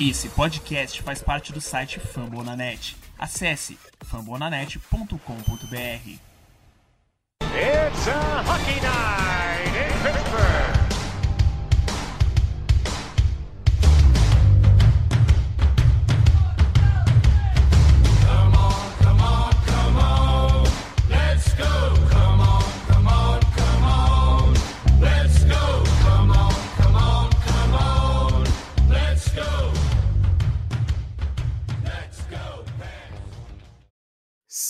Esse podcast faz parte do site Fambonanet. Acesse fambonanet.com.br. It's a hockey night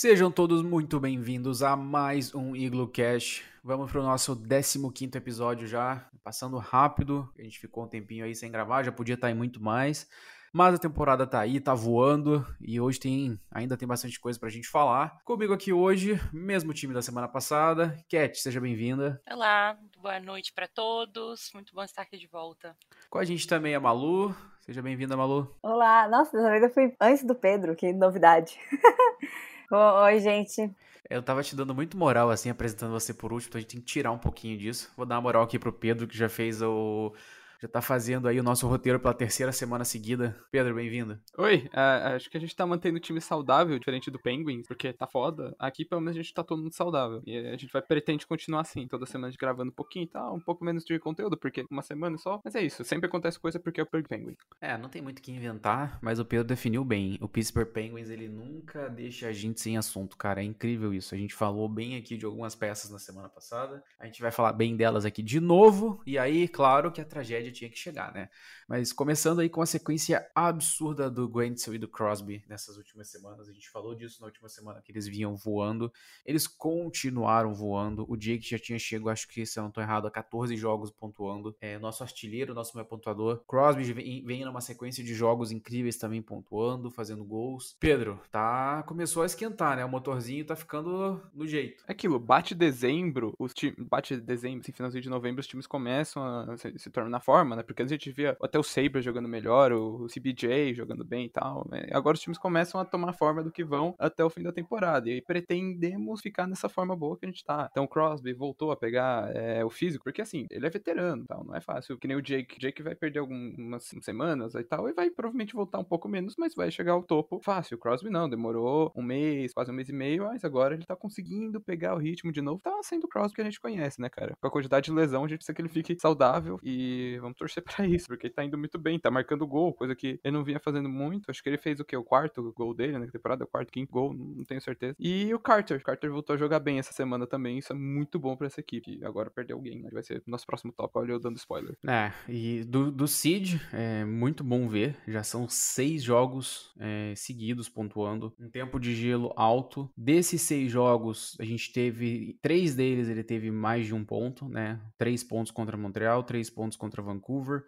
Sejam todos muito bem-vindos a mais um Iglo Cash. Vamos para o nosso 15 episódio já, passando rápido. A gente ficou um tempinho aí sem gravar, já podia estar em muito mais. Mas a temporada tá aí, tá voando e hoje tem ainda tem bastante coisa pra gente falar. Comigo aqui hoje, mesmo time da semana passada. Cat, seja bem-vinda. Olá, boa noite para todos. Muito bom estar aqui de volta. Com a gente também a Malu. Seja bem-vinda, Malu. Olá, nossa, dessa vez eu fui antes do Pedro, que novidade. Oi, gente. Eu tava te dando muito moral, assim, apresentando você por último, então a gente tem que tirar um pouquinho disso. Vou dar uma moral aqui pro Pedro, que já fez o. Já tá fazendo aí o nosso roteiro pela terceira semana seguida. Pedro, bem-vindo. Oi, uh, acho que a gente tá mantendo o time saudável, diferente do Penguins, porque tá foda. Aqui, pelo menos, a gente tá todo mundo saudável. E a gente vai pretende continuar assim, toda semana gravando um pouquinho e tal, um pouco menos de conteúdo, porque uma semana só. Mas é isso, sempre acontece coisa porque é o Penguin. É, não tem muito o que inventar, mas o Pedro definiu bem. O Pittsburgh Penguins, ele nunca deixa a gente sem assunto, cara. É incrível isso. A gente falou bem aqui de algumas peças na semana passada. A gente vai falar bem delas aqui de novo. E aí, claro que a tragédia tinha que chegar, né? Mas começando aí com a sequência absurda do Gwenzel e do Crosby nessas últimas semanas. A gente falou disso na última semana, que eles vinham voando. Eles continuaram voando. O Jake já tinha chegado, acho que se eu não tô errado, a 14 jogos pontuando. É, nosso artilheiro, nosso meu pontuador. Crosby vem, vem numa sequência de jogos incríveis também pontuando, fazendo gols. Pedro, tá. Começou a esquentar, né? O motorzinho tá ficando no jeito. É aquilo, bate dezembro, os times. Bate dezembro, assim, finalzinho de novembro, os times começam a se, se tornar na forma, né? Porque a gente via até o Sabre jogando melhor, o CBJ jogando bem e tal. Né? Agora os times começam a tomar forma do que vão até o fim da temporada. E pretendemos ficar nessa forma boa que a gente tá. Então o Crosby voltou a pegar é, o físico, porque assim, ele é veterano tal, não é fácil. Que nem o Jake. Jake vai perder algumas semanas e tal, e vai provavelmente voltar um pouco menos, mas vai chegar ao topo fácil. O Crosby não, demorou um mês, quase um mês e meio, mas agora ele tá conseguindo pegar o ritmo de novo. Tá sendo o Crosby que a gente conhece, né, cara? Com a quantidade de lesão, a gente precisa que ele fique saudável e vamos torcer para isso, porque ele tá indo muito bem, tá marcando gol, coisa que ele não vinha fazendo muito. Acho que ele fez o que? O quarto gol dele na temporada, o quarto, quinto gol, não tenho certeza. E o Carter, o Carter voltou a jogar bem essa semana também, isso é muito bom para essa equipe. Agora perdeu alguém, né? vai ser nosso próximo top, olha eu dando spoiler. É, e do, do Cid, é muito bom ver, já são seis jogos é, seguidos pontuando, um tempo de gelo alto. Desses seis jogos, a gente teve, três deles ele teve mais de um ponto, né? Três pontos contra Montreal, três pontos contra Vancouver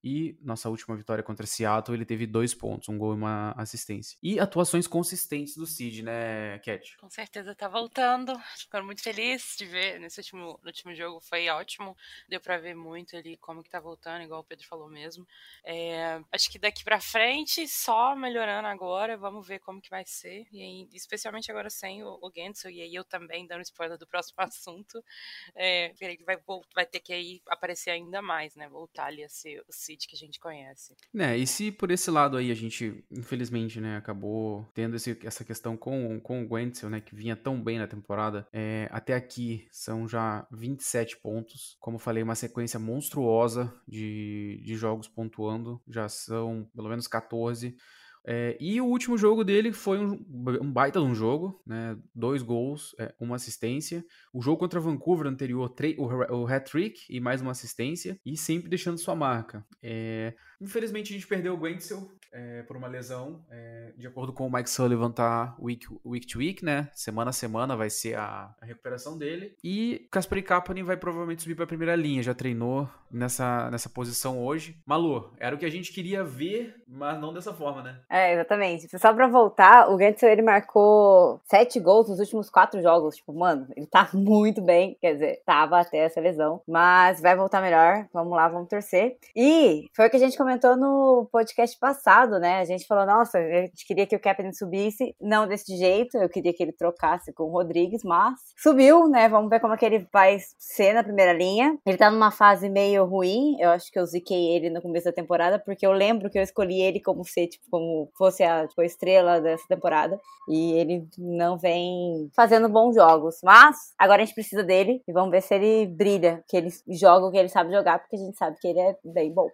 e nossa última vitória contra Seattle ele teve dois pontos, um gol e uma assistência. E atuações consistentes do Cid, né, Cat? Com certeza tá voltando. Ficando muito feliz de ver nesse último, no último jogo, foi ótimo. Deu para ver muito ali como que tá voltando, igual o Pedro falou mesmo. É, acho que daqui para frente, só melhorando agora, vamos ver como que vai ser. E aí, especialmente agora sem o, o Gensel, e aí eu também dando spoiler do próximo assunto. É, ele vai, vai ter que aí aparecer ainda mais, né? Voltar ali a ser o Cid que a gente conhece. É, e se por esse lado aí a gente, infelizmente, né, acabou tendo esse, essa questão com, com o Gwenzel, né, que vinha tão bem na temporada, é, até aqui são já 27 pontos. Como falei, uma sequência monstruosa de, de jogos pontuando, já são pelo menos 14. É, e o último jogo dele foi um, um baita de um jogo, né? Dois gols, é, uma assistência. O jogo contra Vancouver anterior, o, o hat-trick e mais uma assistência, e sempre deixando sua marca. É, infelizmente a gente perdeu o Gwenzel é, por uma lesão. É, de acordo com o Mike Sullivan, tá week, week to week, né? Semana a semana vai ser a, a recuperação dele. E Kasperi Kapanen vai provavelmente subir para a primeira linha, já treinou nessa, nessa posição hoje. Malu, era o que a gente queria ver, mas não dessa forma, né? É, exatamente. Só pra voltar, o Gantzel, ele marcou sete gols nos últimos quatro jogos. Tipo, mano, ele tá muito bem. Quer dizer, tava até essa lesão. Mas vai voltar melhor. Vamos lá, vamos torcer. E foi o que a gente comentou no podcast passado, né? A gente falou, nossa, a gente queria que o Kaepernick subisse, não desse jeito, eu queria que ele trocasse com o Rodrigues, mas subiu, né? Vamos ver como é que ele vai ser na primeira linha. Ele tá numa fase meio ruim, eu acho que eu ziquei ele no começo da temporada, porque eu lembro que eu escolhi ele como ser, tipo, como fosse a, tipo, a estrela dessa temporada, e ele não vem fazendo bons jogos, mas agora a gente precisa dele, e vamos ver se ele brilha, que ele joga o que ele sabe jogar, porque a gente sabe que ele é bem bom.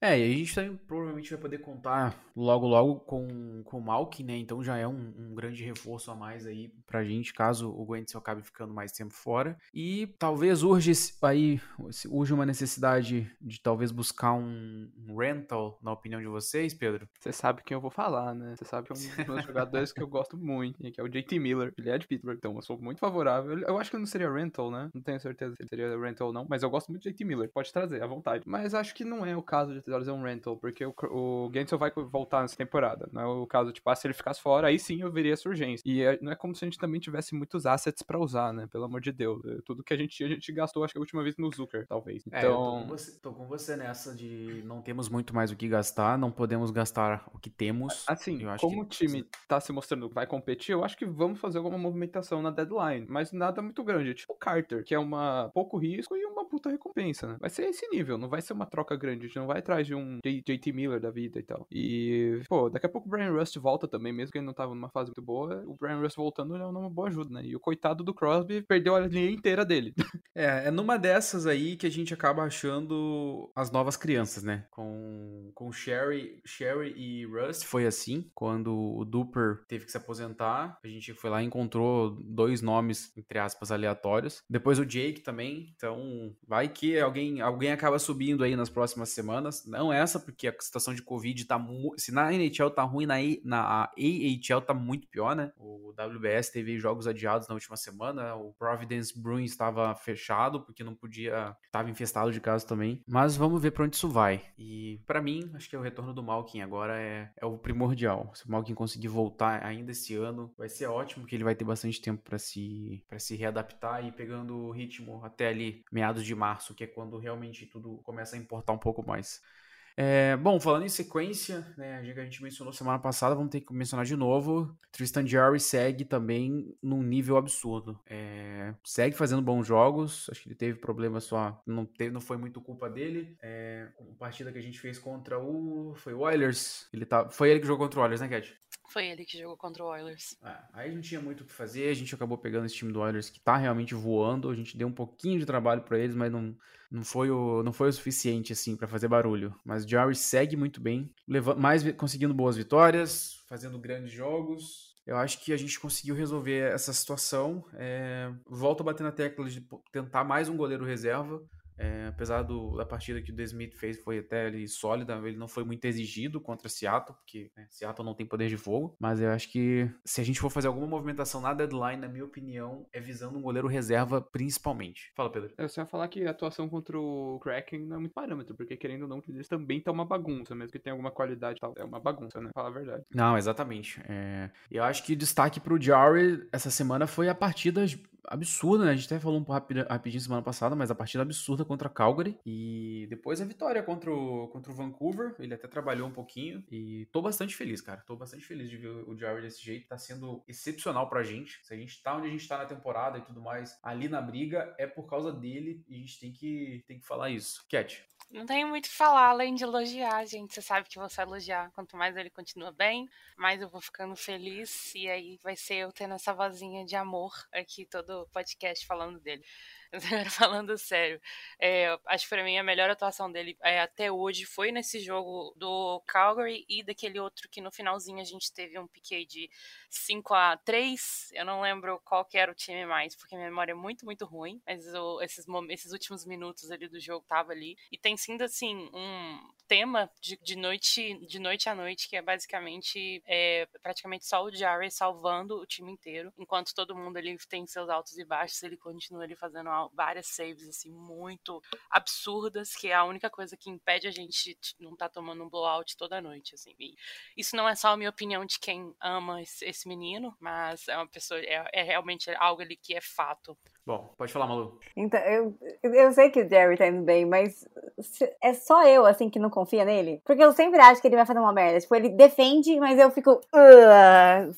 É, e a gente também provavelmente vai poder contar logo logo com, com o Malkin, né? Então já é um, um, grande reforço a mais aí pra gente, caso o Gwentzel acabe ficando mais tempo fora. E talvez urge aí urge uma necessidade de talvez buscar um, um rental, na opinião de vocês, Pedro? Você sabe quem eu vou falar, né? Você sabe que é um dos meus jogadores que eu gosto muito, que é o JT Miller. Ele é de Pittsburgh, então eu sou muito favorável. Eu acho que não seria rental, né? Não tenho certeza se seria rental ou não, mas eu gosto muito de JT Miller. Pode trazer, à vontade. Mas acho que não é o caso de trazer um rental, porque o, o Gensel vai voltar nessa temporada. Não é o caso, tipo, ah, se ele ficasse fora, aí sim eu veria essa urgência. E é, não é como se a gente também tivesse muitos assets para usar, né? Pelo amor de Deus. É, tudo que a gente tinha, a gente gastou, acho que a última vez no Zucker, talvez. Então... É, eu tô com, você, tô com você nessa de não temos muito mais o que gastar, não podemos gastar o que temos. Assim, como que... o time tá se mostrando que vai competir, eu acho que vamos fazer alguma movimentação na deadline, mas nada muito grande. Tipo o Carter, que é uma pouco risco e uma puta recompensa, né? Vai ser esse nível, não vai ser uma troca grande. A gente não vai atrás de um JT Miller da vida e tal. E, pô, daqui a pouco o Brian Rust volta também, mesmo que ele não tava numa fase muito boa. O Brian Rust voltando é uma boa ajuda, né? E o coitado do Crosby perdeu a linha inteira dele. É, é numa dessas aí que a gente acaba achando as novas crianças, né? Com, com Sherry, Sherry e Rust foi assim. Quando o Duper teve que se aposentar, a gente foi lá e encontrou dois nomes, entre aspas, aleatórios. Depois o Jake também. Então, vai que alguém, alguém acaba subindo aí nas próximas semanas. Não essa, porque a situação de Covid tá. Se na NHL tá ruim, na, na AHL tá muito pior, né? O WBS teve jogos adiados na última semana. O Providence Bruins estava fechado, porque não podia. Tava infestado de casos também. Mas vamos ver pra onde isso vai. E para mim, acho que é o retorno do Malkin agora é, é o primordial. Se o Malkin conseguir voltar ainda esse ano, vai ser ótimo, que ele vai ter bastante tempo para se, se readaptar e pegando o ritmo até ali, meados de março, que é quando realmente tudo começa a importar um pouco mais. É, bom, falando em sequência, né, que a gente mencionou semana passada, vamos ter que mencionar de novo. Tristan Jarry segue também num nível absurdo. É, segue fazendo bons jogos. Acho que ele teve problema só. Não, teve, não foi muito culpa dele. É, a partida que a gente fez contra o. Foi o Oilers. Ele tá, foi ele que jogou contra o Oilers, né, Cat? Foi ele que jogou contra o Oilers. É, aí não tinha muito o que fazer, a gente acabou pegando esse time do Oilers que tá realmente voando, a gente deu um pouquinho de trabalho para eles, mas não, não, foi o, não foi o suficiente, assim, para fazer barulho. Mas o Jarry segue muito bem, levando, mais conseguindo boas vitórias, fazendo grandes jogos. Eu acho que a gente conseguiu resolver essa situação. É, volto a bater na tecla de tentar mais um goleiro reserva. É, apesar do, da partida que o The Smith fez foi até ali sólida, ele não foi muito exigido contra Seattle, porque né, Seattle não tem poder de fogo. Mas eu acho que se a gente for fazer alguma movimentação na deadline, na minha opinião, é visando um goleiro reserva principalmente. Fala, Pedro. Eu só ia falar que a atuação contra o Kraken não é muito parâmetro, porque querendo ou não, eles também tá uma bagunça, mesmo que tenha alguma qualidade tal. É uma bagunça, né? Fala a verdade. Não, exatamente. É... Eu acho que destaque pro Jarry essa semana foi a partida absurda, né? A gente até falou um pouco rapidinho semana passada, mas a partida absurda contra Calgary. E depois a vitória contra o, contra o Vancouver. Ele até trabalhou um pouquinho. E tô bastante feliz, cara. Tô bastante feliz de ver o Jared desse jeito. Tá sendo excepcional pra gente. Se a gente tá onde a gente tá na temporada e tudo mais, ali na briga, é por causa dele. E a gente tem que, tem que falar isso. Cat. Não tenho muito o que falar além de elogiar, gente. Você sabe que você elogiar. Quanto mais ele continua bem, mais eu vou ficando feliz. E aí vai ser eu tendo essa vozinha de amor aqui todo podcast falando dele. falando sério, é, acho que pra mim a melhor atuação dele é, até hoje foi nesse jogo do Calgary e daquele outro que no finalzinho a gente teve um piquei de 5 a 3 Eu não lembro qual que era o time mais, porque minha memória é muito, muito ruim. Mas o, esses, esses últimos minutos ali do jogo tava ali. E tem sido, assim, um tema de, de noite de noite a noite, que é basicamente é, praticamente só o Jarry salvando o time inteiro. Enquanto todo mundo ali tem seus altos e baixos, ele continua ali fazendo várias saves, assim, muito absurdas, que é a única coisa que impede a gente de não estar tá tomando um blowout toda noite, assim. E isso não é só a minha opinião de quem ama esse, esse menino, mas é uma pessoa, é, é realmente algo ali que é fato. Bom, pode falar, Malu. Então, eu, eu sei que o Jerry tá indo bem, mas é só eu, assim, que não confia nele? Porque eu sempre acho que ele vai fazer uma merda. Tipo, ele defende, mas eu fico.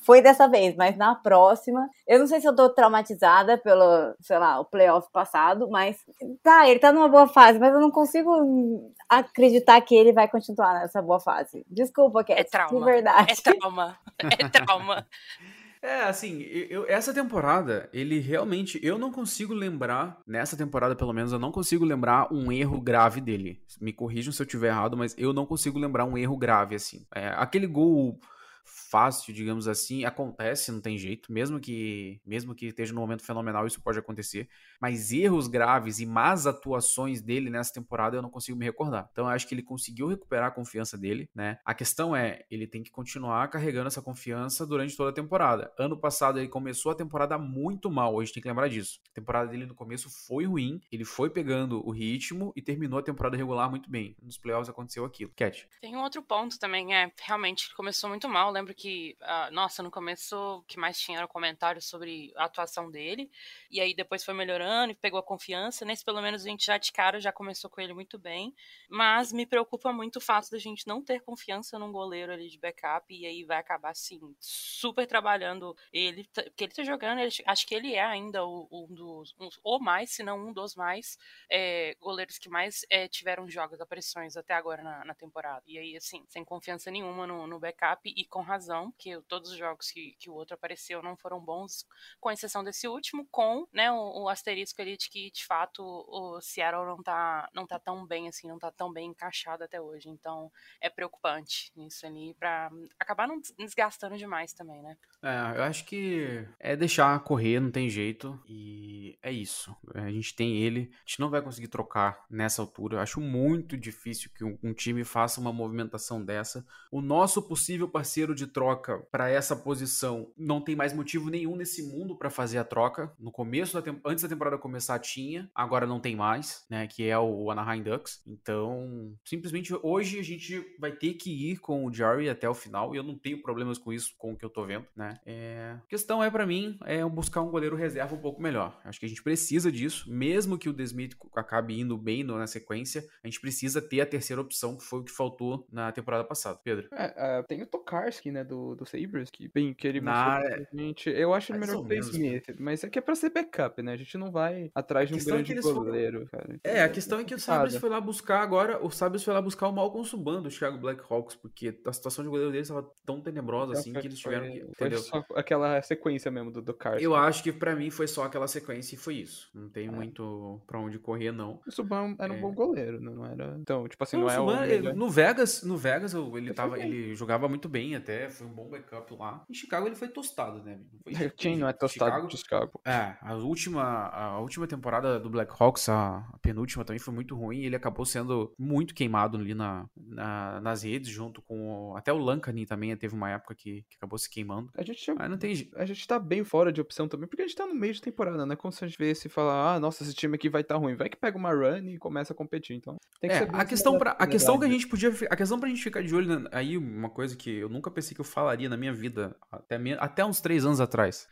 Foi dessa vez, mas na próxima. Eu não sei se eu tô traumatizada pelo, sei lá, o playoff passado, mas. Tá, ele tá numa boa fase, mas eu não consigo acreditar que ele vai continuar nessa boa fase. Desculpa, Cat. É trauma. De verdade. É trauma. É trauma. É, assim, eu, essa temporada, ele realmente. Eu não consigo lembrar, nessa temporada pelo menos, eu não consigo lembrar um erro grave dele. Me corrijam se eu tiver errado, mas eu não consigo lembrar um erro grave, assim. É, aquele gol fácil, digamos assim, acontece, não tem jeito. Mesmo que, mesmo que esteja num momento fenomenal, isso pode acontecer. Mas erros graves e más atuações dele nessa temporada eu não consigo me recordar. Então eu acho que ele conseguiu recuperar a confiança dele, né? A questão é, ele tem que continuar carregando essa confiança durante toda a temporada. Ano passado ele começou a temporada muito mal, a gente tem que lembrar disso. A temporada dele no começo foi ruim, ele foi pegando o ritmo e terminou a temporada regular muito bem. Nos playoffs aconteceu aquilo. Cat. Tem um outro ponto também, é, realmente começou muito mal. Eu lembro que, ah, nossa, no começo o que mais tinha era comentários sobre a atuação dele. E aí depois foi melhorando e pegou a confiança. Nesse, pelo menos, a gente já de cara já começou com ele muito bem. Mas me preocupa muito o fato da gente não ter confiança num goleiro ali de backup. E aí vai acabar, assim, super trabalhando ele. Porque ele tá jogando, ele- acho que ele é ainda um dos. um- ou mais, se não um dos mais é, goleiros que mais é, tiveram jogos, aparições até agora na, na temporada. E aí, assim, sem confiança nenhuma no, no backup e com razão, que todos os jogos que, que o outro apareceu não foram bons, com exceção desse último, com né, o, o asterisco ali de que, de fato, o Seattle não tá, não tá tão bem, assim, não tá tão bem encaixado até hoje. Então, é preocupante isso ali, pra acabar não des- desgastando demais também, né? É, eu acho que é deixar correr, não tem jeito. E é isso. A gente tem ele. A gente não vai conseguir trocar nessa altura. Eu acho muito difícil que um, um time faça uma movimentação dessa. O nosso possível parceiro de troca para essa posição não tem mais motivo nenhum nesse mundo para fazer a troca. No começo da antes da temporada começar tinha, agora não tem mais, né? Que é o Anaheim Ducks. Então, simplesmente hoje a gente vai ter que ir com o Jerry até o final. E eu não tenho problemas com isso, com o que eu tô vendo, né? É... A questão é, para mim, é buscar um goleiro reserva um pouco melhor. Acho que a gente precisa disso, mesmo que o Desmith acabe indo bem na sequência, a gente precisa ter a terceira opção, que foi o que faltou na temporada passada. Pedro. É, é, tem o Tokarski, né, do, do Sabres, que, bem, que ele mostrou pra gente. Eu acho ele melhor que o menos, Smith, mas é que é pra ser backup, né? A gente não vai atrás de um é grande foram- goleiro, cara. É, a questão é que o Sabres foi lá buscar agora, o Sabres foi lá buscar o Malcolm Subban do Chicago Blackhawks, porque a situação de goleiro deles estava tão tenebrosa assim Foi- que eles tiveram que, entendeu? só aquela sequência mesmo do, do Karski. Eu acho que pra mim foi só aquela sequência e foi isso. Não tem muito pra onde correr não. O Subban era um É. bom goleiro, não não era. Então, tipo assim, Não, não, o é o. Subban, ele- melhor- no Vegas, no Vegas ele Ele tava, ele jogava muito bem até, foi um bom backup lá. Em Chicago ele foi tostado, né? Não foi Quem não é tostado Chicago, de Chicago? É, a última, a última temporada do Blackhawks, a, a penúltima também foi muito ruim. Ele acabou sendo muito queimado ali na, na- nas redes, junto com. o- até o Lankanen também teve uma época que, que acabou se queimando. A gente, Mas não tem a gente tá bem fora de opção também, porque a gente tá no meio de temporada, né? Como se a gente vê se falar, ah, nossa, esse time aqui vai tá ruim. Vai que pega uma run e começa a competir. Então, tem que É, a questão, pra, a questão que a gente podia. A questão pra gente ficar de olho. na- Aí, uma coisa que eu nunca pensei que eu falaria na minha vida, até, até uns três anos atrás.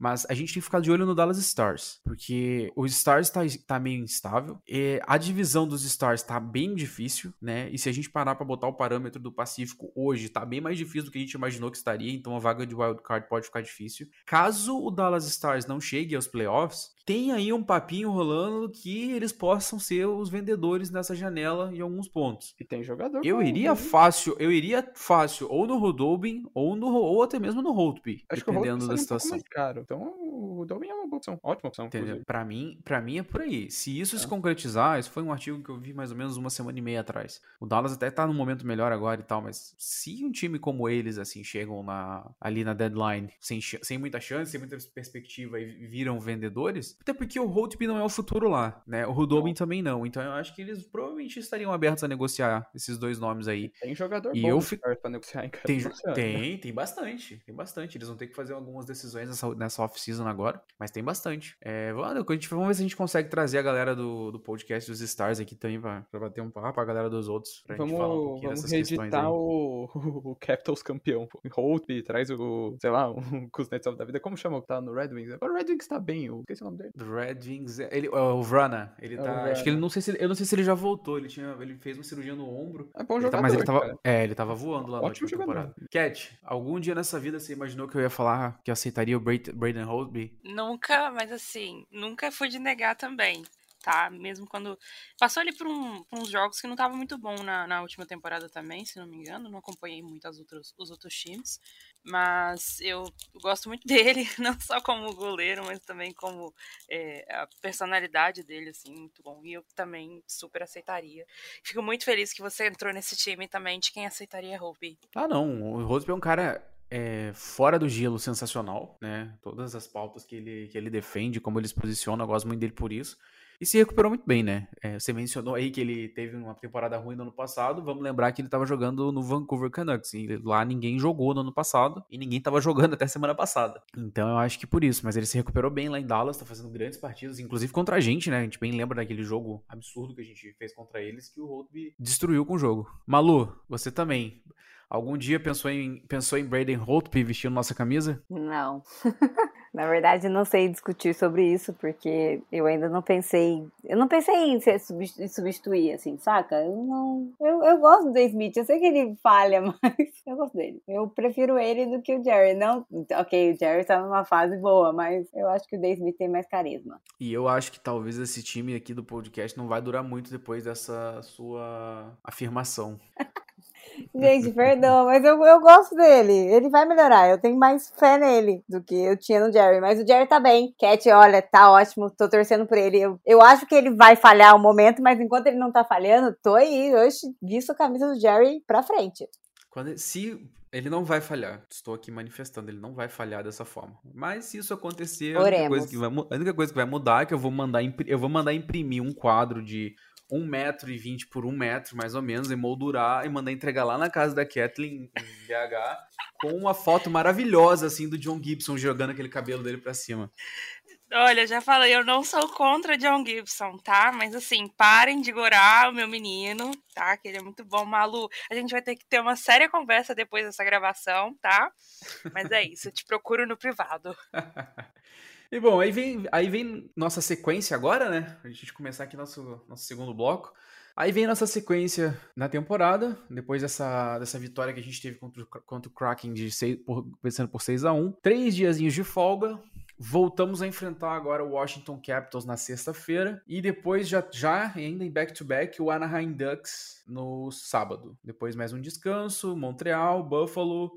Mas a gente tem que ficar de olho no Dallas Stars. Porque o Stars tá, tá meio instável. e a divisão dos Stars tá bem difícil, né? E se a gente parar pra botar o parâmetro do Pacífico hoje, tá bem mais difícil do que a gente imaginou que estaria. Então a vaga de wildcard pode ficar difícil. Caso o Dallas Stars não chegue aos playoffs, tem aí um papinho rolando que eles possam ser os vendedores nessa janela em alguns pontos. E tem jogador. Eu iria fácil, eu iria fácil ou no Rudolbin ou no ou até mesmo no Holtby, Acho que o dependendo da seria um pouco situação. mais caro. Então, o Dolby é uma boa opção. Ótima opção. Entendeu? Pra mim, para mim é por aí. Se isso se É. concretizar, isso foi um artigo que eu vi mais ou menos uma semana e meia atrás. O Dallas até tá num momento melhor agora e tal, mas se um time como eles assim chegam na ali na deadline sem, sem muita chance, sem muita perspectiva e viram vendedores, até porque o Holtby não é o futuro lá, né? O Rudolbin também não. Então eu acho que eles provavelmente estariam abertos a negociar esses dois nomes aí. Tem jogador E bom eu no fi- Stars pra negociar, hein, cara. Tem, né? tem, tem bastante, tem bastante. Eles vão ter que fazer algumas decisões nessa, nessa off-season analisando agora, mas tem bastante. É, vamos, vamos ver se a gente consegue trazer a galera do, do podcast dos Stars aqui também pra, pra bater um papo, a galera dos outros, pra vamos gente falar um pouquinho vamos reeditar o, o Capitals campeão. pô. Holtby, traz o, sei lá, um Kuznetsov da vida. Como chama o que tá no Red Wings? Agora o Red Wings tá bem, eu esqueci o nome dele. Red Wings, é- ele, o Vrana, ele É, o tá. Vrana. Acho que ele não sei se eu não sei se ele já voltou. Ele tinha, ele fez uma cirurgia no ombro. É bom Ele tá- mas ele tava, cara. é, ele tava voando lá na Ótimo última jogador. temporada. Cat, algum dia nessa vida você imaginou que eu ia falar que aceitaria o Braden Braden Holtby? Nunca, mas assim, nunca fui de negar também, tá? Mesmo quando. Passou ali por, um- por uns jogos que não tava muito bom na, na última temporada também, se não me engano. Não acompanhei muito as outras, os outros times. Mas eu gosto muito dele, não só como goleiro, mas também como é, a personalidade dele, assim, muito bom. E eu também super aceitaria. Fico muito feliz que você entrou nesse time também de quem aceitaria Hope. Ah, não. O Holtby é um cara é, fora do gelo sensacional, né? Todas as pautas que ele, que ele defende, como ele se posiciona, eu gosto muito dele por isso. E se recuperou muito bem, né? É, você mencionou aí que ele teve uma temporada ruim no ano passado. Vamos lembrar que ele estava jogando no Vancouver Canucks. E lá ninguém jogou no ano passado. E ninguém estava jogando até semana passada. Então eu acho que por isso. Mas ele se recuperou bem lá em Dallas. Tá fazendo grandes partidas. Inclusive contra a gente, né? A gente bem lembra daquele jogo absurdo que a gente fez contra eles. Que o Holtby destruiu com o jogo. Malu, você também. Algum dia pensou em, pensou em Braden Holtby vestindo nossa camisa? Não. Na verdade, não sei discutir sobre isso, porque eu ainda não pensei. Eu não pensei em ser substituir, assim, saca? Eu não. Eu, eu gosto do Smith, eu sei que ele falha, mas eu gosto dele. Eu prefiro ele do que o Jerry. Não, ok, o Jerry tá numa fase boa, mas eu acho que o Dave Smith tem mais carisma. E eu acho que talvez esse time aqui do podcast não vai durar muito depois dessa sua afirmação. Gente, perdão, mas eu, eu gosto dele. Ele vai melhorar. Eu tenho mais fé nele do que eu tinha no Jerry. Mas o Jerry tá bem. Cat, olha, tá ótimo. Tô torcendo por ele. Eu, eu acho que ele vai falhar um momento, mas enquanto ele não tá falhando, tô aí. Hoje, visto a camisa do Jerry pra frente. Quando, se ele não vai falhar, estou aqui manifestando, ele não vai falhar dessa forma. Mas se isso acontecer, a única, Oremos. coisa que vai, a única coisa que vai mudar é que eu vou mandar, eu vou mandar imprimir um quadro de 1 metro e 20 por 1 metro, mais ou menos, emoldurar e mandar entregar lá na casa da Kathleen, em BH, com uma foto maravilhosa, assim, do John Gibson jogando aquele cabelo dele pra cima. Olha, já falei, eu não sou contra John Gibson, tá? Mas assim, parem de gorar o meu menino, tá? Que ele é muito bom. Malu, a gente vai ter que ter uma séria conversa depois dessa gravação, tá? Mas é isso, eu te procuro no privado. E bom, aí vem, aí vem nossa sequência agora, né? A gente começar aqui nosso, nosso segundo bloco. Aí vem nossa sequência na temporada, depois dessa, dessa vitória que a gente teve contra, contra o Kraken, de seis, por, vencendo por 6 a 1 Três diazinhos de folga. Voltamos a enfrentar agora o Washington Capitals na sexta-feira. E depois, já, já ainda em back-to-back, o Anaheim Ducks no sábado. Depois mais um descanso, Montreal, Buffalo,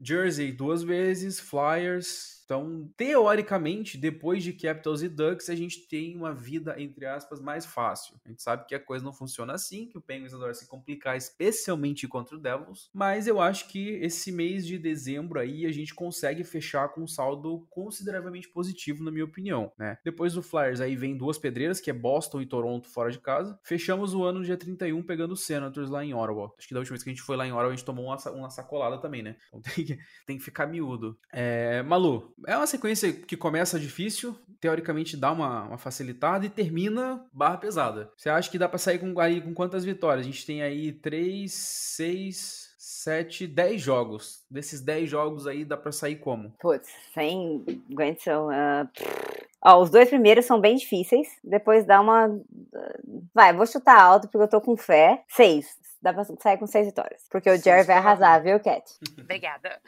Jersey duas vezes, Flyers. Então, teoricamente, depois de Capitals e Ducks, a gente tem uma vida, entre aspas, mais fácil. A gente sabe que a coisa não funciona assim, que o Penguins adora se complicar, especialmente contra o Devils. Mas eu acho que esse mês de dezembro aí a gente consegue fechar com um saldo consideravelmente positivo, na minha opinião, né? Depois do Flyers aí vem duas pedreiras, que é Boston e Toronto fora de casa. Fechamos o ano no dia 31 pegando os Senators lá em Ottawa. Acho que da última vez que a gente foi lá em Ottawa, a gente tomou uma, uma sacolada também, né? Então tem que, tem que ficar miúdo. É, Malu, é uma sequência que começa difícil, teoricamente dá uma, uma facilitada e termina barra pesada. Você acha que dá pra sair com, aí, com quantas vitórias? A gente tem aí 3, 6, 7, 10 jogos. Desses 10 jogos aí dá pra sair como? Putz, sem Gwenson. ah, pff. Ó, os dois primeiros são bem difíceis. Depois dá uma. ah, Vai, vou chutar alto porque eu tô com fé. Seis. Dá pra sair com seis vitórias. Porque o Jerry vai arrasar, viu, Cat? Obrigada.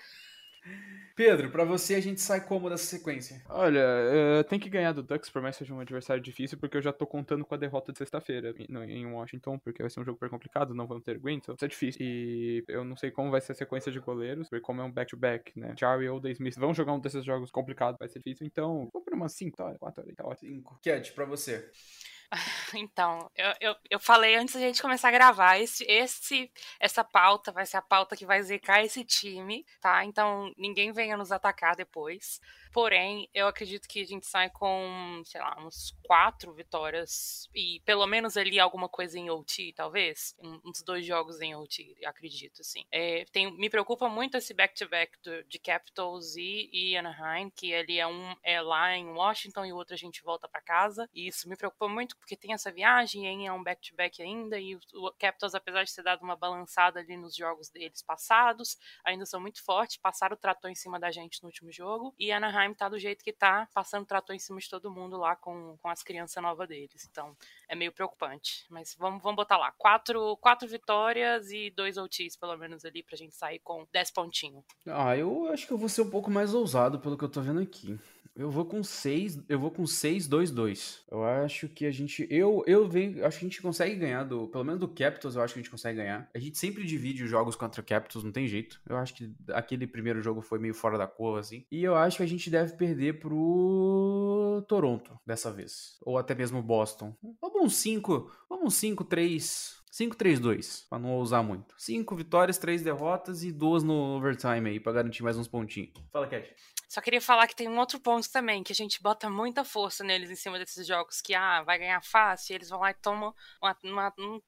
Pedro, pra você a gente sai como dessa sequência? Olha, eh, tem que ganhar do Ducks, por mais que seja um adversário difícil, porque eu já tô contando com a derrota de sexta-feira em- Washington, porque vai ser um jogo super complicado, não vamos ter Gwynton, isso é difícil. E eu não sei como vai ser a sequência de goleiros, porque como é um back-to-back, né? Jarry ou The Smith vão jogar um desses jogos complicados, vai ser difícil, então vou por umas 5 vitórias, 4 horas, tá ótimo. 5. Cat, pra você. Então, eu, eu, eu falei antes da gente começar a gravar, esse, esse, essa pauta vai ser a pauta que vai zicar esse time, tá? Então, ninguém venha nos atacar depois. Porém, eu acredito que a gente sai com, sei lá, uns quatro vitórias e pelo menos ali alguma coisa em OT, talvez. Uns dois jogos em OT, acredito, assim. É, tem, me preocupa muito esse back-to-back -back de Capitals e, e, Anaheim, que ali é um é lá em Washington e o outro a gente volta para casa. E isso me preocupa muito porque tem essa viagem e é um back-to-back -back ainda e o, o Capitals, apesar de ter dado uma balançada ali nos jogos deles passados, ainda são muito fortes, passaram o trator em cima da gente no último jogo. E Anaheim Anaheim tá do jeito que tá, passando trator em cima de todo mundo lá com, com as crianças novas deles. Então, é meio preocupante. Mas vamos, vamos botar lá. Quatro, quatro vitórias e dois OTs, pelo menos, ali, pra gente sair com dez pontinhos. Ah, eu acho que eu vou ser um pouco mais ousado pelo que eu tô vendo aqui. Eu vou com 6, eu vou com 6 2 2. Eu acho que a gente eu eu venho, acho que a gente consegue ganhar do, pelo menos do Capitals, eu acho que a gente consegue ganhar. A gente sempre divide os jogos contra o Capitals, não tem jeito. Eu acho que aquele primeiro jogo foi meio fora da curva assim. E eu acho que a gente deve perder pro Toronto dessa vez, ou até mesmo Boston. Vamos um 5, vamos um 5 3 5-3-2, pra não ousar muito. 5 vitórias, 3 derrotas e 2 no overtime aí, pra garantir mais uns pontinhos. Fala, Cat. Só queria falar que tem um outro ponto também, que a gente bota muita força neles em cima desses jogos, que ah, vai ganhar fácil, e eles vão lá e tomam uma, uma, um,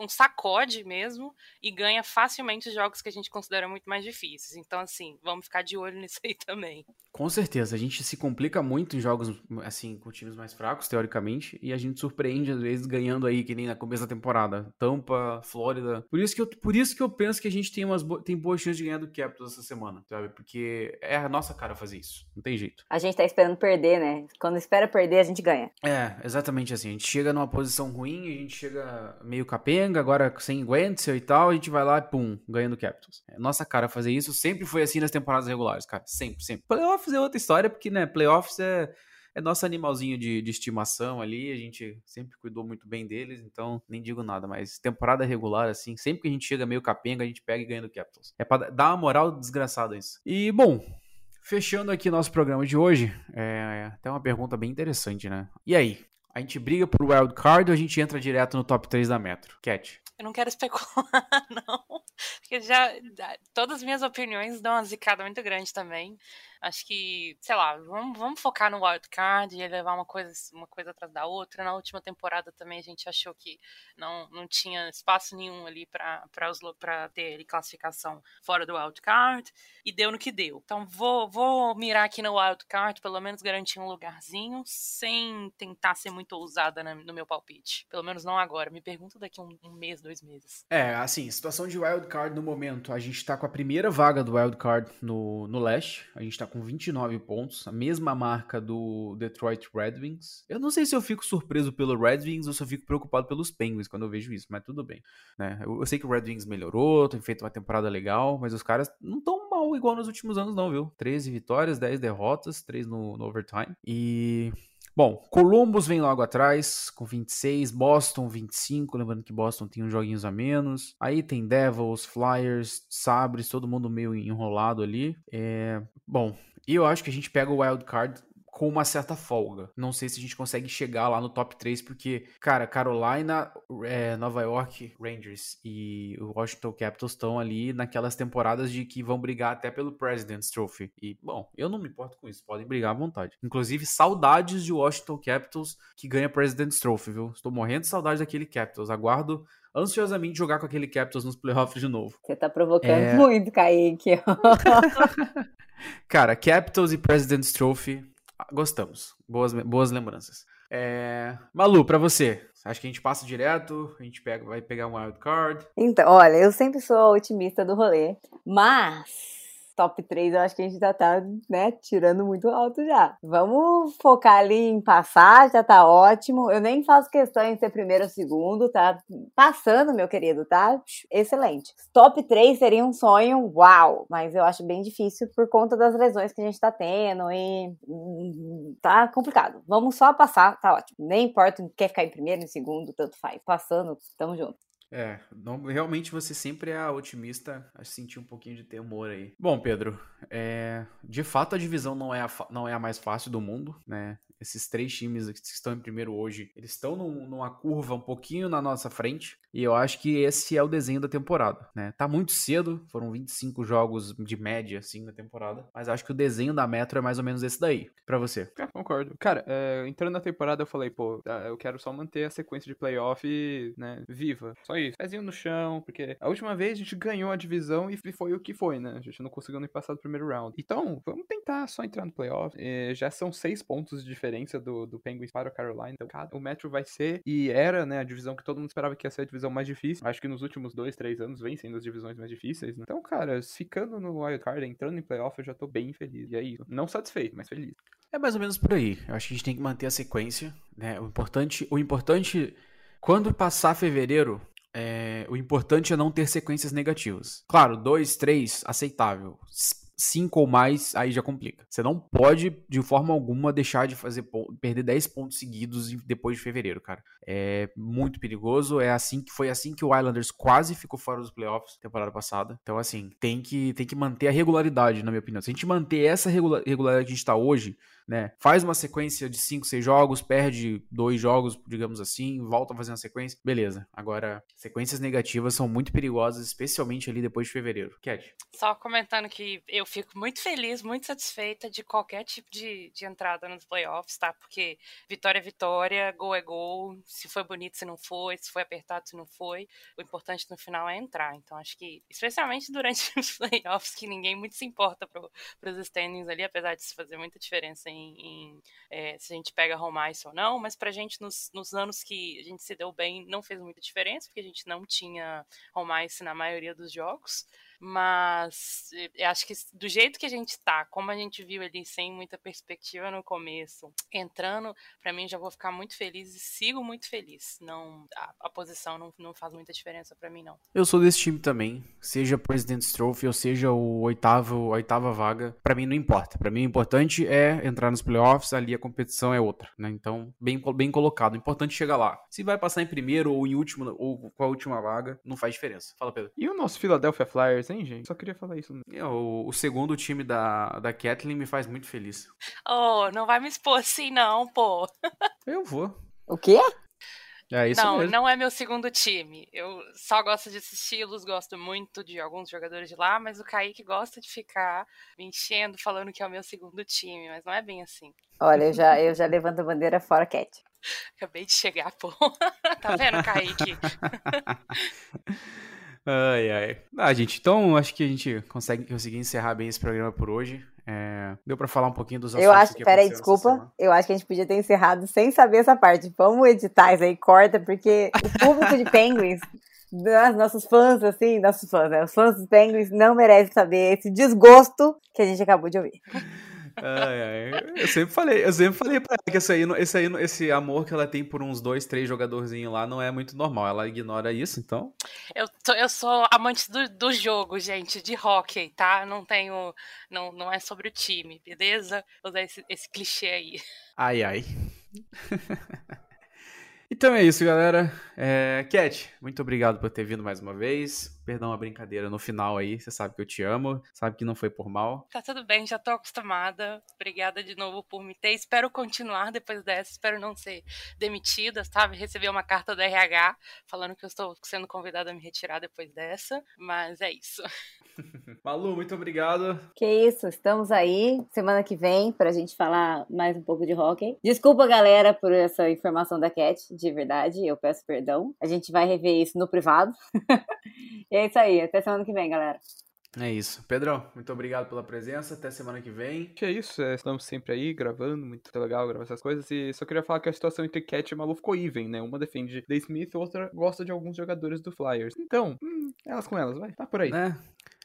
um, sacode mesmo e ganha facilmente os jogos que a gente considera muito mais difíceis. Então, assim, vamos ficar de olho nisso aí também. Com certeza, a gente se complica muito em jogos, assim, com times mais fracos, teoricamente, e a gente surpreende, às vezes, ganhando aí, que nem na começo da temporada. Tampa, Flórida. Por isso que eu, por isso que eu penso que a gente tem, umas, tem boas chances de ganhar do Capitals essa semana, sabe? Porque é a nossa cara fazer isso. Não tem jeito. A gente tá esperando perder, né? Quando espera perder, a gente ganha. É, exatamente assim. A gente chega numa posição ruim, a gente chega meio capenga, agora sem Wentzel e tal, a gente vai lá e pum, ganhando Capitals. É nossa cara fazer isso. Sempre foi assim nas temporadas regulares, cara. Sempre, sempre. Playoffs é outra história, porque, né, playoffs é é nosso animalzinho de, de, estimação ali, a gente sempre cuidou muito bem deles, então nem digo nada, mas temporada regular, assim, sempre que a gente chega meio capenga, a gente pega e ganha do Capitals. É pra dar uma moral desgraçada isso. E, bom, Fechando aqui nosso programa de hoje, é até uma pergunta bem interessante, né? E aí? A gente briga por wild card ou a gente entra direto no top 3 da Metro? Cat. Eu não quero especular, não. Porque já. Todas as minhas opiniões dão uma zicada muito grande também. Acho que, sei lá, vamos, vamos focar no wildcard e levar uma coisa, uma coisa atrás da outra. Na última temporada também a gente achou que não, não tinha espaço nenhum ali para ter classificação fora do wildcard e deu no que deu. Então vou, vou mirar aqui no wildcard, pelo menos garantir um lugarzinho, sem tentar ser muito ousada no meu palpite. Pelo menos não agora. Me pergunta daqui um, um mês, dois meses. É, assim, situação de wildcard no momento. A gente tá com a primeira vaga do wildcard no, no leste. A gente tá com 29 pontos, a mesma marca do Detroit Red Wings. Eu não sei se eu fico surpreso pelo Red Wings ou se eu fico preocupado pelos Penguins quando eu vejo isso, mas tudo bem. Né? Eu, eu sei que o Red Wings melhorou, tem feito uma temporada legal, mas os caras não estão mal igual nos últimos anos, não, viu? 13 vitórias, 10 derrotas, 3 no, no overtime. E Bom, Columbus vem logo atrás com 26, Boston 25, lembrando que Boston tem uns joguinhos a menos. Aí tem Devils, Flyers, Sabres, todo mundo meio enrolado ali. É... Bom, eu acho que a gente pega o wild card com uma certa folga. Não sei se a gente consegue chegar lá no top 3, porque, cara, Carolina, é, Nova York Rangers e o Washington Capitals estão ali naquelas temporadas de que vão brigar até pelo President's Trophy. E, bom, eu não me importo com isso, podem brigar à vontade. Inclusive, saudades de Washington Capitals que ganha President's Trophy, viu? Estou morrendo de saudade daquele Capitals. Aguardo ansiosamente jogar com aquele Capitals nos playoffs de novo. Você tá provocando é... muito, Kaique. Cara, Capitals e President's Trophy gostamos. Boas, boas lembranças. É... Malu, para você, acho que a gente passa direto, a gente pega, vai pegar um wild card. Então, olha, eu sempre sou otimista do rolê, mas top 3 eu acho que a gente já tá, né, tirando muito alto já. Vamos focar ali em passar, já tá ótimo. Eu nem faço questão em ser primeiro ou segundo, tá passando, meu querido, tá? Excelente. Top 3 seria um sonho, uau, mas eu acho bem difícil por conta das lesões que a gente tá tendo e hum, tá complicado. Vamos só passar, tá ótimo. Nem importa quer ficar em primeiro, em segundo, tanto faz. Passando, tamo junto. É, não, realmente você sempre é otimista a sentir um pouquinho de temor aí. Bom, Pedro, é, de fato a divisão não é a, não é a mais fácil do mundo, né? Esses três times que estão em primeiro hoje, eles estão num, numa curva um pouquinho na nossa frente. E eu acho que esse é o desenho da temporada, né? Tá muito cedo, foram 25 jogos de média, assim, na temporada. Mas acho que o desenho da Metro é mais ou menos esse daí. Pra você. É, concordo. Cara, é, entrando na temporada eu falei, pô, tá, eu quero só manter a sequência de playoff, né, viva. Só isso. Pezinho no chão, porque a última vez a gente ganhou a divisão e foi o que foi, né? A gente não conseguiu nem passar do primeiro round. Então, vamos tentar só entrar no playoff. É, já são seis pontos de diferença do, do Penguins para o Carolina. Então, o Metro vai ser e era, né, a divisão que todo mundo esperava que ia ser a divisão mais difícil. Acho que nos últimos dois, três anos vem sendo as divisões mais difíceis, né? Então, cara, ficando no Wild Card, entrando em playoff, eu já tô bem feliz. E é isso. Não satisfeito, mas feliz. É mais ou menos por aí. Eu acho que a gente tem que manter a sequência, né? O importante, o importante quando passar fevereiro, é, o importante é não ter sequências negativas. Claro, dois, três, aceitável. 5 ou mais, aí já complica. Você não pode, de forma alguma, deixar de fazer perder 10 pontos seguidos depois de fevereiro, cara. É muito perigoso. É assim que foi assim que o Islanders quase ficou fora dos playoffs temporada passada. Então, assim, tem que, tem que manter a regularidade, na minha opinião. Se a gente manter essa regularidade que a gente tá hoje, né? Faz uma sequência de 5, 6 jogos, perde dois jogos, digamos assim, volta a fazer uma sequência. Beleza. Agora, sequências negativas são muito perigosas, especialmente ali depois de fevereiro. Cat. Só comentando que eu fico muito feliz, muito satisfeita de qualquer tipo de, de entrada nos playoffs, tá? Porque vitória é vitória, gol é gol. Se foi bonito, se não foi, se foi apertado, se não foi. O importante no final é entrar. Então, acho que, especialmente durante os playoffs, que ninguém muito se importa para os standings ali, apesar de se fazer muita diferença em, em é, se a gente pega home ice ou não, mas pra gente, nos, nos, anos que a gente se deu bem, não fez muita diferença, porque a gente não tinha home ice na maioria dos jogos. Mas eu acho que do jeito que a gente tá, como a gente viu ali sem muita perspectiva no começo, entrando, para mim já vou ficar muito feliz e sigo muito feliz. Não, a, a posição não, não faz muita diferença para mim não. Eu sou desse time também, seja President's Trophy ou seja o oitavo, a oitava vaga, para mim não importa. Para mim o importante é entrar nos playoffs, ali a competição é outra, né? Então, bem bem colocado. O importante é chegar lá. Se vai passar em primeiro ou em último ou com a última vaga, não faz diferença. Fala, Pedro. E o nosso Philadelphia Flyers hein, gente? Só queria falar isso. É, o, o, segundo time da, da Kathleen me faz muito feliz. Oh, não vai me expor assim, não, pô. Eu vou. O quê? É isso não, mesmo. não é meu segundo time. Eu só gosto de assisti-los, gosto muito de alguns jogadores de lá, mas o Kaique gosta de ficar me enchendo, falando que é o meu segundo time, mas não é bem assim. Olha, eu já, eu já levanto a bandeira fora, Cat. Acabei de chegar, pô. tá vendo, Kaique? Ai, ai. Ah, gente, então acho que a gente consegue conseguir encerrar bem esse programa por hoje. É, deu para falar um pouquinho dos assuntos Eu acho, que peraí, desculpa. Eu acho que a gente podia ter encerrado sem saber essa parte. Vamos editar isso aí, corta, porque o público de Penguins, nossos fãs, assim, nossos fãs, né? Os fãs dos Penguins não merecem saber esse desgosto que a gente acabou de ouvir. Ai, ai. Eu sempre falei, eu sempre falei pra ela que esse, aí, esse, aí, esse amor que ela tem por uns dois, três jogadorzinhos lá não é muito normal. Ela ignora isso, então. Eu, tô, eu sou amante do, do jogo, gente, de hockey, tá? Não tenho. Não, não é sobre o time, beleza? Vou usar esse, esse clichê aí. Ai, ai. Então é isso, galera. É... Cat, muito obrigado por ter vindo mais uma vez. Perdão a brincadeira no final aí. Você sabe que eu te amo. Sabe que não foi por mal. Tá tudo bem, já tô acostumada. Obrigada de novo por me ter. Espero continuar depois dessa. Espero não ser demitida, sabe? Receber uma carta do RH falando que eu estou sendo convidada a me retirar depois dessa. Mas é isso. Malu, muito obrigado. Que isso, estamos aí semana que vem pra gente falar mais um pouco de hockey. Desculpa, galera, por essa informação da Cat, de verdade, eu peço perdão. A gente vai rever isso no privado. e é isso aí, até semana que vem, galera. É isso. Pedrão, muito obrigado pela presença. Até semana que vem. Que é isso. É, estamos sempre aí gravando. Muito legal gravar essas coisas. E só queria falar que a situação entre Cat e Malu ficou even, né? Uma defende The Smith, outra gosta de alguns jogadores do Flyers. Então, hum, elas com elas, vai. Tá por aí. Né?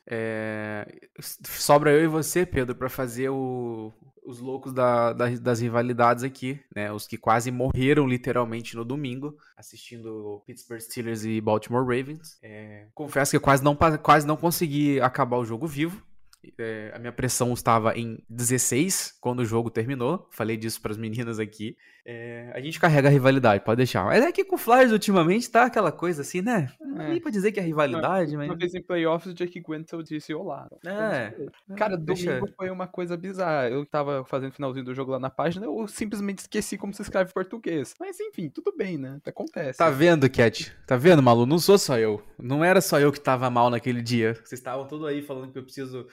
É... Sobra eu e você, Pedro, para fazer o... os loucos da, da, das rivalidades aqui, né? Os que quase morreram literalmente no domingo, assistindo Pittsburgh Steelers e Baltimore Ravens. É... Confesso que eu quase não, quase não consegui acabar o jogo vivo. É, a minha pressão estava em 16 quando o jogo terminou. Falei disso para as meninas aqui. É, a gente carrega a rivalidade, pode deixar. Mas é que com o Flyers ultimamente tá aquela coisa assim, né? Não é. nem pra dizer que é rivalidade, uma, mas. Uma vez em playoffs, o Jake Guentzel disse olá. É. Cara, deixa... domingo foi uma coisa bizarra. Eu tava fazendo o finalzinho do jogo lá na página, eu simplesmente esqueci como se escreve português. Mas enfim, tudo bem, né? Acontece. Tá vendo, Cat? Tá vendo, Malu? Não sou só eu. Não era só eu que tava mal naquele dia. Vocês estavam todos aí falando que eu preciso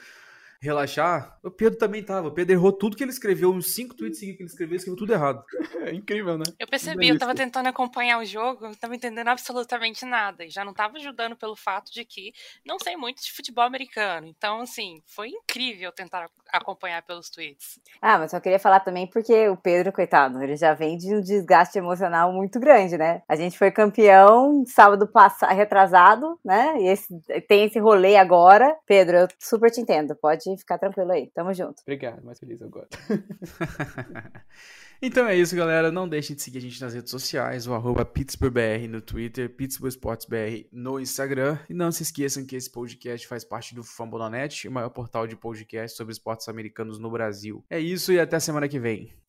relaxar, o Pedro também tava. O Pedro errou tudo que ele escreveu, uns cinco tweets seguidos que ele escreveu, escreveu tudo errado. É incrível, né? Eu percebi, eu tava tentando acompanhar o jogo, não tava entendendo absolutamente nada. E já não tava ajudando pelo fato de que não sei muito de futebol americano. Então, assim, foi incrível tentar acompanhar pelos tweets. Ah, mas só queria falar também porque o Pedro, coitado, ele já vem de um desgaste emocional muito grande, né? A gente foi campeão sábado passado, retrasado, né? E esse, tem esse rolê agora. Pedro, eu super te entendo. Pode ficar tranquilo aí. Tamo junto. Obrigado, mais feliz agora. então é isso, galera. Não deixem de seguir a gente nas redes sociais, o arroba PittsburghBR no Twitter, PittsburghSportsBR no Instagram. E não se esqueçam que esse podcast faz parte do Fambonanet, o maior portal de podcast sobre esportes americanos no Brasil. É isso e até semana que vem.